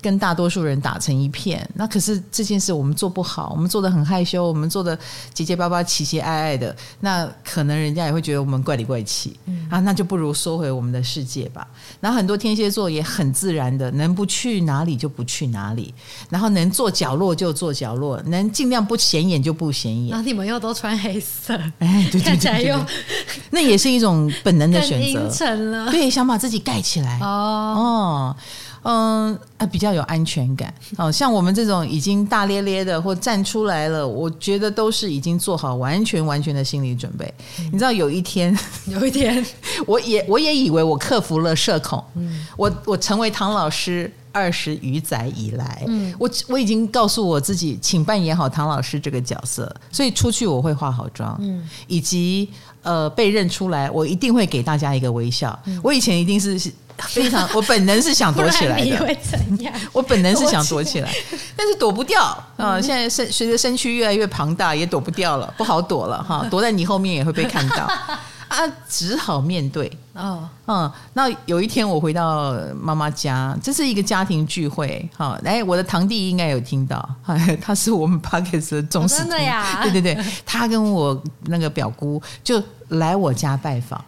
跟大多数人打成一片，那可是这件事我们做不好，我们做的很害羞，我们做的结结巴巴、奇奇爱爱的，那可能人家也会觉得我们怪里怪气，嗯、啊，那就不如收回我们的世界吧。然后很多天蝎座也很自然的，能不去哪里就不去哪里，然后能坐角落就坐角落，能尽量不显眼就不显眼。然后你们又都穿黑色，哎，对对对，对，看起来又那也是一种本能的选择，<laughs> 对，想把自己盖起来，哦。哦。嗯，啊，比较有安全感。<laughs> 哦，像我们这种已经大咧咧的或站出来了，我觉得都是已经做好完全完全的心理准备。嗯、你知道，<laughs> 有一天，有一天，我也我也以为我克服了社恐。嗯，我我成为唐老师二十余载以来，嗯，我我已经告诉我自己，请扮演好唐老师这个角色。所以出去我会化好妆，嗯，以及呃被认出来，我一定会给大家一个微笑。嗯、我以前一定是。非常，<laughs> 我本能是想躲起来的。你会怎样？我本能是想躲起来，但是躲不掉啊、呃！现在身随着身躯越来越庞大，也躲不掉了，不好躲了哈！<laughs> 躲在你后面也会被看到 <laughs> 啊，只好面对。哦，嗯，那有一天我回到妈妈家，这是一个家庭聚会哈。哎，我的堂弟应该有听到，他是我们 Podcast 的忠实、哦、真的呀。对对对，他跟我那个表姑就来我家拜访。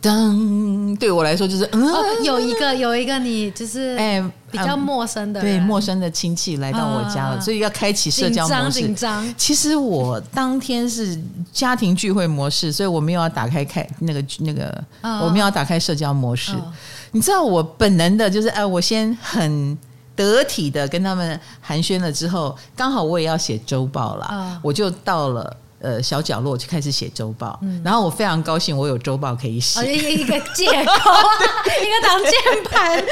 噔，对我来说就是嗯、哦，有一个有一个你就是哎比较陌生的、嗯、对陌生的亲戚来到我家了，啊、所以要开启社交模式。紧张，紧张。其实我当天是家庭聚会模式，所以我没有要打开开那个那个，哦、我们要打开社交模式。哦、你知道我本能的就是哎，我先很得体的跟他们寒暄了之后，刚好我也要写周报了，哦、我就到了。呃，小角落就开始写周报，嗯、然后我非常高兴，我有周报可以写。一个一个借口，<laughs> 一个挡箭牌。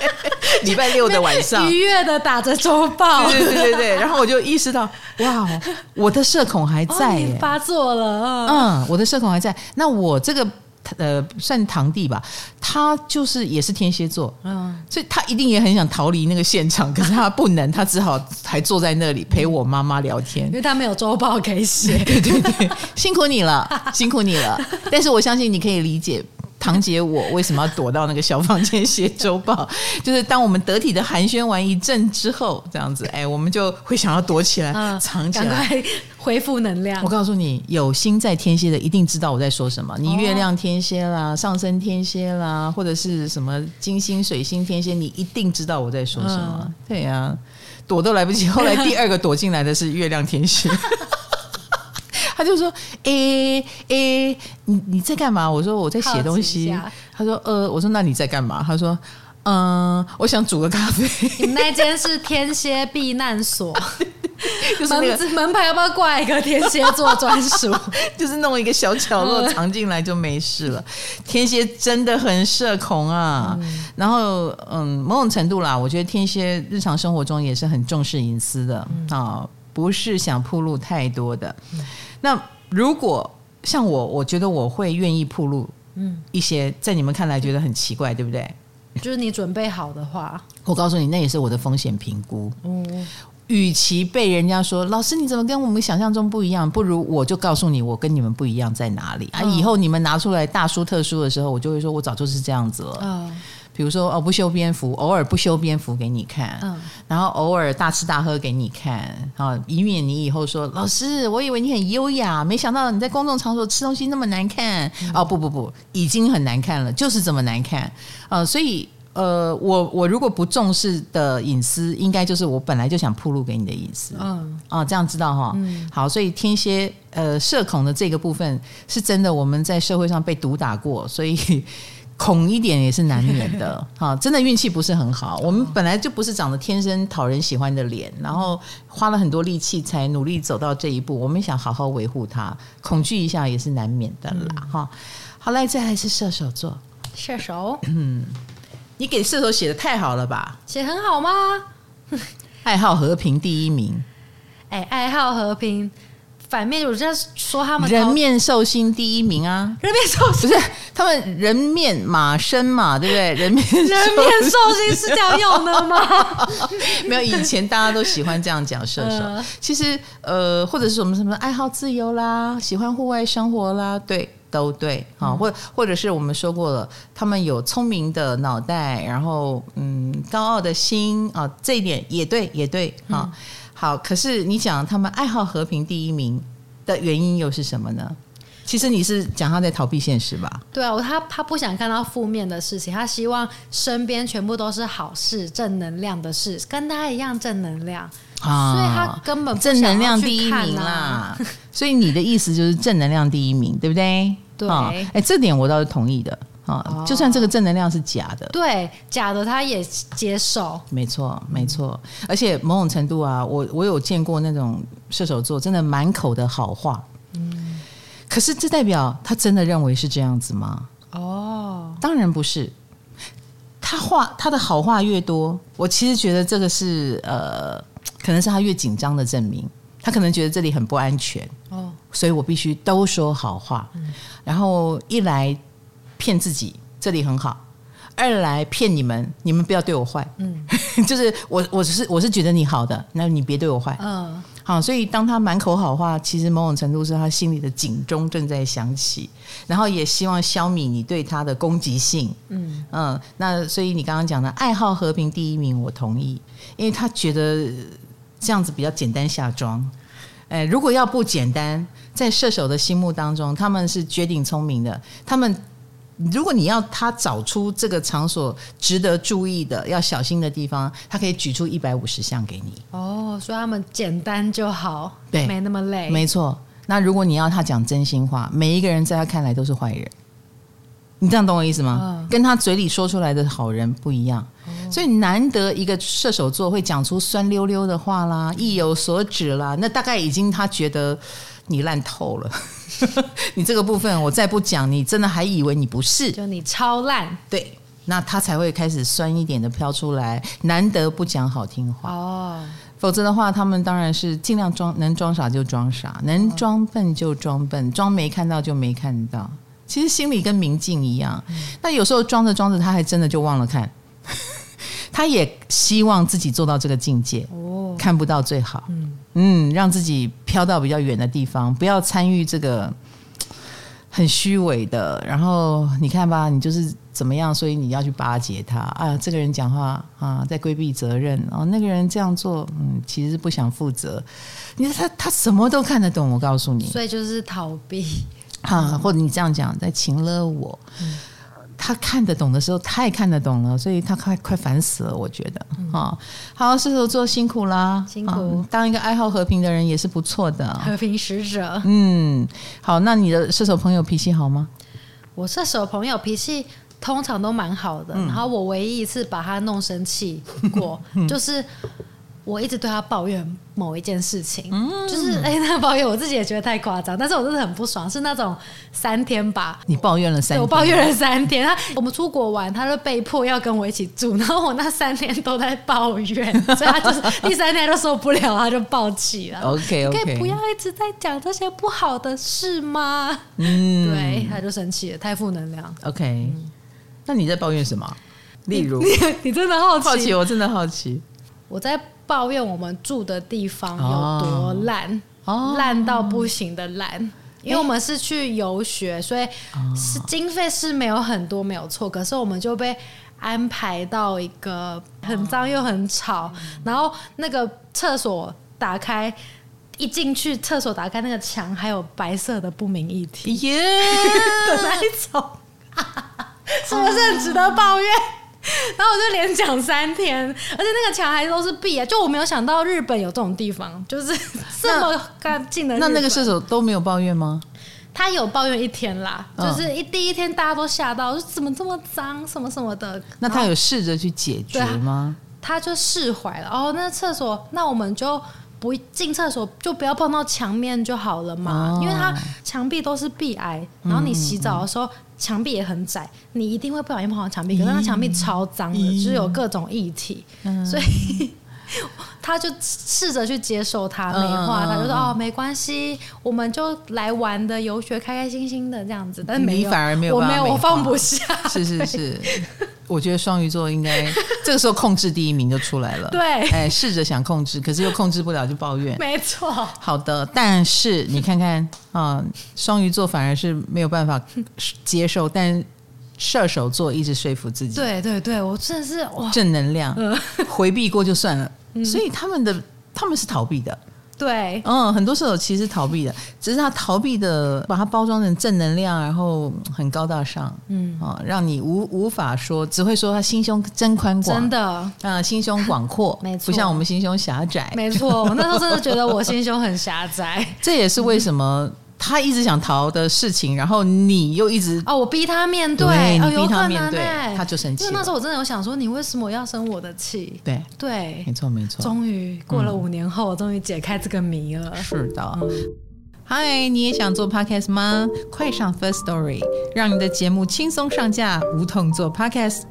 <laughs> 礼拜六的晚上，愉悦的打着周报，对对对对。然后我就意识到，哇，我的社恐还在发作了。嗯，我的社恐还在。那我这个。呃，算堂弟吧，他就是也是天蝎座，嗯，所以他一定也很想逃离那个现场，可是他不能，他只好还坐在那里陪我妈妈聊天，因为他没有周报可以写。对对对，辛苦你了，辛苦你了。但是我相信你可以理解。堂姐，我为什么要躲到那个小房间写周报？就是当我们得体的寒暄完一阵之后，这样子，哎，我们就会想要躲起来，藏起来，恢复能量。我告诉你，有心在天蝎的一定知道我在说什么。你月亮天蝎啦，上升天蝎啦，或者是什么金星、水星天蝎，你一定知道我在说什么。对呀、躲都来不及。后来第二个躲进来的是月亮天蝎。他就说：“诶、欸、诶、欸，你你在干嘛？”我说：“我在写东西。”他说：“呃，我说那你在干嘛？”他说：“嗯，我想煮个咖啡。”你们那间是天蝎避难所，<laughs> 就是那个门牌要不要挂一个天蝎座专属？<laughs> 就是弄一个小角落藏进来就没事了。天蝎真的很社恐啊，嗯、然后嗯，某种程度啦，我觉得天蝎日常生活中也是很重视隐私的啊。嗯不是想铺路太多的，那如果像我，我觉得我会愿意铺路，嗯，一些在你们看来觉得很奇怪，对不对？就是你准备好的话，我告诉你，那也是我的风险评估。嗯，与其被人家说老师你怎么跟我们想象中不一样，不如我就告诉你我跟你们不一样在哪里啊！以后你们拿出来大书特书的时候，我就会说我早就是这样子了。嗯。比如说哦，不修边幅，偶尔不修边幅给你看，嗯，然后偶尔大吃大喝给你看，啊，以免你以后说老师，我以为你很优雅，没想到你在公众场所吃东西那么难看，嗯、哦，不不不，已经很难看了，就是这么难看，呃，所以呃，我我如果不重视的隐私，应该就是我本来就想铺露给你的隐私，嗯，啊，这样知道哈，嗯，好，所以天蝎呃社恐的这个部分是真的，我们在社会上被毒打过，所以。恐一点也是难免的，<laughs> 哈，真的运气不是很好。我们本来就不是长得天生讨人喜欢的脸，然后花了很多力气才努力走到这一步。我们想好好维护它，恐惧一下也是难免的啦，哈、嗯。好来，再来是射手座，射手，嗯，你给射手写的太好了吧？写很好吗？<laughs> 爱好和平第一名，哎，爱好和平。反面，我在说他们人面兽心第一名啊！人面兽心不是他们人面马身嘛，对不对？人 <laughs> 面人面兽心是这样用的吗？<laughs> 没有，以前大家都喜欢这样讲射手。呃、<laughs> 其实呃，或者是什么什么爱好自由啦，喜欢户外生活啦，对。都对啊，或或者是我们说过了，他们有聪明的脑袋，然后嗯，高傲的心啊，这一点也对，也对啊。好，可是你讲他们爱好和平第一名的原因又是什么呢？其实你是讲他在逃避现实吧？对啊，他他不想看到负面的事情，他希望身边全部都是好事、正能量的事，跟他一样正能量。啊，所以他根本正能量第一名啦。所以你的意思就是正能量第一名，对不对？对。哎、欸，这点我倒是同意的啊。哦、就算这个正能量是假的，对，假的他也接受。没错，没错。而且某种程度啊，我我有见过那种射手座，真的满口的好话。嗯。可是这代表他真的认为是这样子吗？哦，当然不是。他话他的好话越多，我其实觉得这个是呃。可能是他越紧张的证明，他可能觉得这里很不安全哦，所以我必须都说好话，嗯、然后一来骗自己这里很好，二来骗你们，你们不要对我坏，嗯，<laughs> 就是我我是我是觉得你好的，那你别对我坏，嗯，好，所以当他满口好话，其实某种程度是他心里的警钟正在响起，然后也希望消弭你对他的攻击性，嗯。嗯，那所以你刚刚讲的爱好和平第一名，我同意，因为他觉得。这样子比较简单下装，哎，如果要不简单，在射手的心目当中，他们是绝顶聪明的。他们如果你要他找出这个场所值得注意的、要小心的地方，他可以举出一百五十项给你。哦，所以他们简单就好，对，没那么累。没错。那如果你要他讲真心话，每一个人在他看来都是坏人。你这样懂我意思吗？嗯、跟他嘴里说出来的好人不一样。所以难得一个射手座会讲出酸溜溜的话啦，意有所指啦，那大概已经他觉得你烂透了。<laughs> 你这个部分我再不讲，你真的还以为你不是？就你超烂，对，那他才会开始酸一点的飘出来。难得不讲好听话哦，否则的话，他们当然是尽量装，能装傻就装傻，能装笨就装笨，装没看到就没看到。其实心里跟明镜一样，那有时候装着装着，他还真的就忘了看。他也希望自己做到这个境界，哦，看不到最好，嗯，嗯，让自己飘到比较远的地方，不要参与这个很虚伪的。然后你看吧，你就是怎么样，所以你要去巴结他啊。这个人讲话啊，在规避责任哦，那个人这样做，嗯，其实是不想负责。你说他他什么都看得懂，我告诉你，所以就是逃避啊，或者你这样讲，在情勒我。嗯他看得懂的时候太看得懂了，所以他快快烦死了。我觉得，嗯、好，射手座辛苦啦，辛苦。当一个爱好和平的人也是不错的，和平使者。嗯，好，那你的射手朋友脾气好吗？我射手朋友脾气通常都蛮好的，嗯、然后我唯一一次把他弄生气过，<laughs> 就是。我一直对他抱怨某一件事情，嗯、就是哎、欸，那个抱怨我自己也觉得太夸张，但是我真的很不爽，是那种三天吧。你抱怨了三天，我抱怨了三天。他我们出国玩，他就被迫要跟我一起住，然后我那三天都在抱怨，<laughs> 所以他就是第三天都受不了，他就抱起了。OK OK，可以不要一直在讲这些不好的事吗？嗯，对，他就生气了，太负能量。OK，、嗯、那你在抱怨什么？例如，<laughs> 你，你真的好奇，好奇，我真的好奇，我在。抱怨我们住的地方有多烂，烂到不行的烂。因为我们是去游学，所以是经费是没有很多，没有错。可是我们就被安排到一个很脏又很吵，然后那个厕所打开，一进去厕所打开那个墙还有白色的不明液体。<laughs> 的那一种，<laughs> 是不是很值得抱怨？<laughs> 然后我就连讲三天，而且那个墙还都是壁啊！就我没有想到日本有这种地方，就是 <laughs> 这么干净的。那那个射手都没有抱怨吗？他有抱怨一天啦，就是一第一天大家都吓到，说怎么这么脏，什么什么的。那他有试着去解决吗？他就释怀了。哦，那厕所，那我们就不进厕所，就不要碰到墙面就好了嘛。哦、因为它墙壁都是壁癌，然后你洗澡的时候。墙壁也很窄，你一定会不小心碰到墙壁。可是那墙壁超脏的，嗯、就是有各种液体，嗯、所以 <laughs> 他就试着去接受它，美化他，就说哦，没关系，我们就来玩的游学，开开心心的这样子。但是没有，你反而没有，我没有，我放不下。是是是，我觉得双鱼座应该 <laughs> 这个时候控制第一名就出来了。对，哎，试着想控制，可是又控制不了，就抱怨。没错。好的，但是你看看啊，双鱼座反而是没有办法接受，但射手座一直说服自己。对对对，我真的是哇，正能量，回避过就算了。所以他们的他们是逃避的。对，嗯，很多时候其实逃避的，只是他逃避的，把它包装成正能量，然后很高大上，嗯。啊，让你无无法说，只会说他心胸真宽广，真的，啊，心胸广阔，<laughs> 没错，不像我们心胸狭窄，没错，我那时候真的觉得我心胸很狭窄，<laughs> 这也是为什么。他一直想逃的事情，然后你又一直哦，我逼他面对，对你逼他面对，哦、他就生气。因为那时候我真的有想说，你为什么要生我的气？对对，没错没错。终于过了五年后，我终于解开这个谜了。是的，嗨、嗯，你也想做 podcast 吗？快上 First Story，让你的节目轻松上架，无痛做 podcast。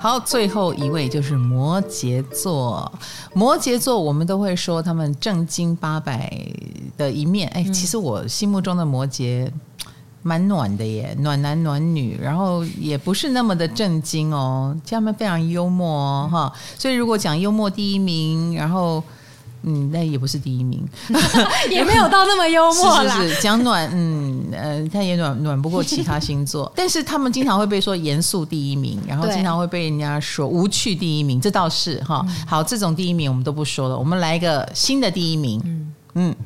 好，最后一位就是摩羯座。摩羯座，我们都会说他们正经八百的一面。哎，其实我心目中的摩羯蛮暖的耶，暖男暖女，然后也不是那么的正经哦，他们非常幽默哦，哈。所以如果讲幽默第一名，然后。嗯，那也不是第一名，<laughs> 也没有到那么幽默啦。<laughs> 是是是，讲暖，嗯呃，他也暖暖不过其他星座，<laughs> 但是他们经常会被说严肃第一名，然后经常会被人家说无趣第一名，这倒是哈。好，这种第一名我们都不说了，我们来一个新的第一名，嗯嗯。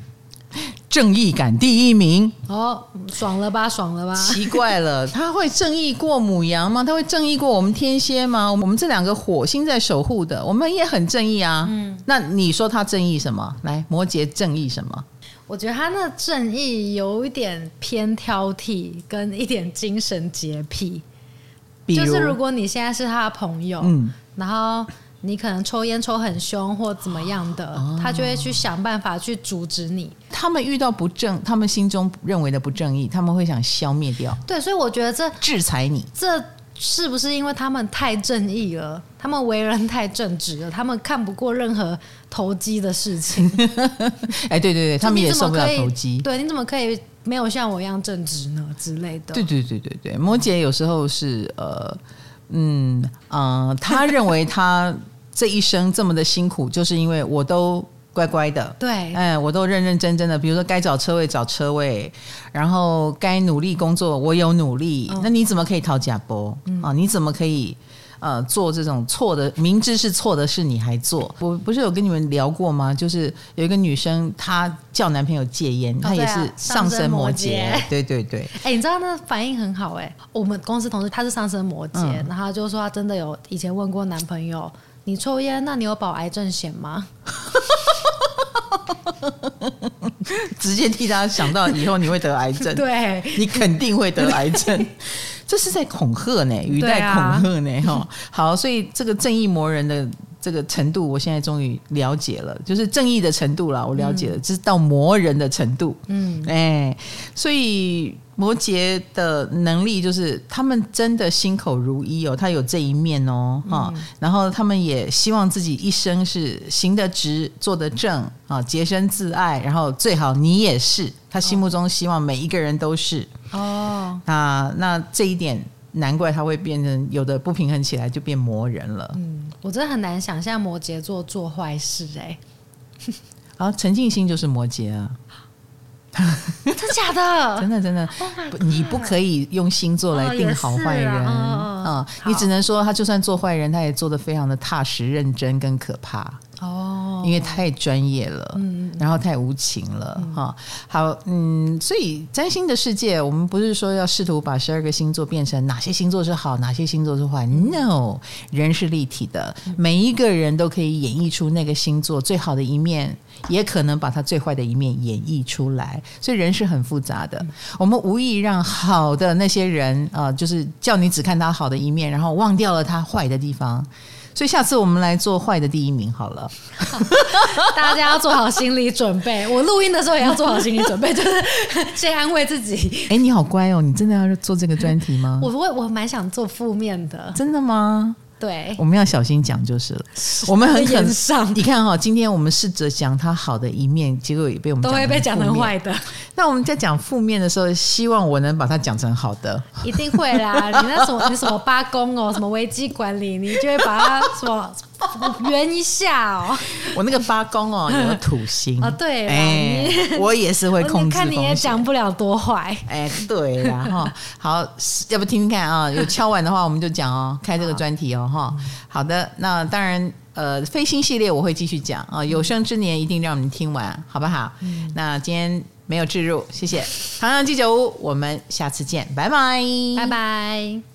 正义感第一名哦，爽了吧，爽了吧？奇怪了，他会正义过母羊吗？他会正义过我们天蝎吗？我们这两个火星在守护的，我们也很正义啊。嗯，那你说他正义什么？来，摩羯正义什么？我觉得他那正义有一点偏挑剔，跟一点精神洁癖。就是如果你现在是他的朋友，嗯，然后。你可能抽烟抽很凶或怎么样的，哦，他就会去想办法去阻止你。他们遇到不正，他们心中认为的不正义，他们会想消灭掉。对，所以我觉得这制裁你，这是不是因为他们太正义了？他们为人太正直了，他们看不过任何投机的事情。<laughs> 哎，对对对，他们也受不了投机。对，你怎么可以没有像我一样正直呢？之类的。对对对对对，摩羯有时候是呃嗯啊、呃，他认为他。这一生这么的辛苦，就是因为我都乖乖的，对，哎，我都认认真真的。比如说该找车位找车位，然后该努力工作，我有努力。嗯、那你怎么可以讨假波、嗯、啊？你怎么可以呃做这种错的？明知是错的事你还做？我不是有跟你们聊过吗？就是有一个女生，她叫男朋友戒烟，她也是上升摩羯，哦、对对对。<laughs> 哎，你知道那反应很好哎。我们公司同事她是上升摩羯，嗯、然后就说她真的有以前问过男朋友。你抽烟，那你有保癌症险吗？<laughs> 直接替他想到以后你会得癌症，对，你肯定会得癌症，<laughs> 这是在恐吓呢，语带恐吓呢，哈、啊。好，所以这个正义魔人的这个程度，我现在终于了解了，就是正义的程度了，我了解了，这、嗯、是到魔人的程度，嗯，哎，所以。摩羯的能力就是他们真的心口如一哦，他有这一面哦，哈、嗯，然后他们也希望自己一生是行得直、坐得正啊，洁身自爱，然后最好你也是，他心目中希望每一个人都是。哦。那那这一点难怪他会变成有的不平衡起来就变魔人了。嗯，我真的很难想象摩羯座做坏事哎。<laughs> 啊，陈静心就是摩羯啊。<laughs> 真的假的？<laughs> 真的真的，oh、你不可以用星座来定好坏人啊、哦！你只能说他就算做坏人，他也做得非常的踏实、认真跟可怕哦，因为太专业了，嗯，然后太无情了哈、嗯。好，嗯，所以占星的世界，我们不是说要试图把十二个星座变成哪些星座是好，哪些星座是坏？No，人是立体的，每一个人都可以演绎出那个星座最好的一面。也可能把他最坏的一面演绎出来，所以人是很复杂的。嗯、我们无意让好的那些人啊、呃，就是叫你只看他好的一面，然后忘掉了他坏的地方。所以下次我们来做坏的第一名好了。<laughs> 大家要做好心理准备。我录音的时候也要做好心理准备，就是先安慰自己。哎，你好乖哦，你真的要做这个专题吗？我我我蛮想做负面的。真的吗？对，我们要小心讲就是了。我们很很上，你看哈，今天我们试着讲他好的一面，结果也被我们都会被讲成坏的。那我们在讲负面的时候，希望我能把它讲成好的。一定会啦！你那什么，你什么八公哦，什么危机管理，你就会把它什么 <laughs> 圆一下哦。我那个八宫哦，有土星啊，对，哎，我也是会控制。看你也讲不了多坏，哎，对啦哈。<laughs> 好，要不听听看啊？有敲完的话，我们就讲哦，开这个专题哦哈。好的，那当然，呃，飞星系列我会继续讲啊。有生之年一定让你们听完，好不好？那今天。没有置入，谢谢。唐阳鸡酒屋，我们下次见，拜拜，拜拜。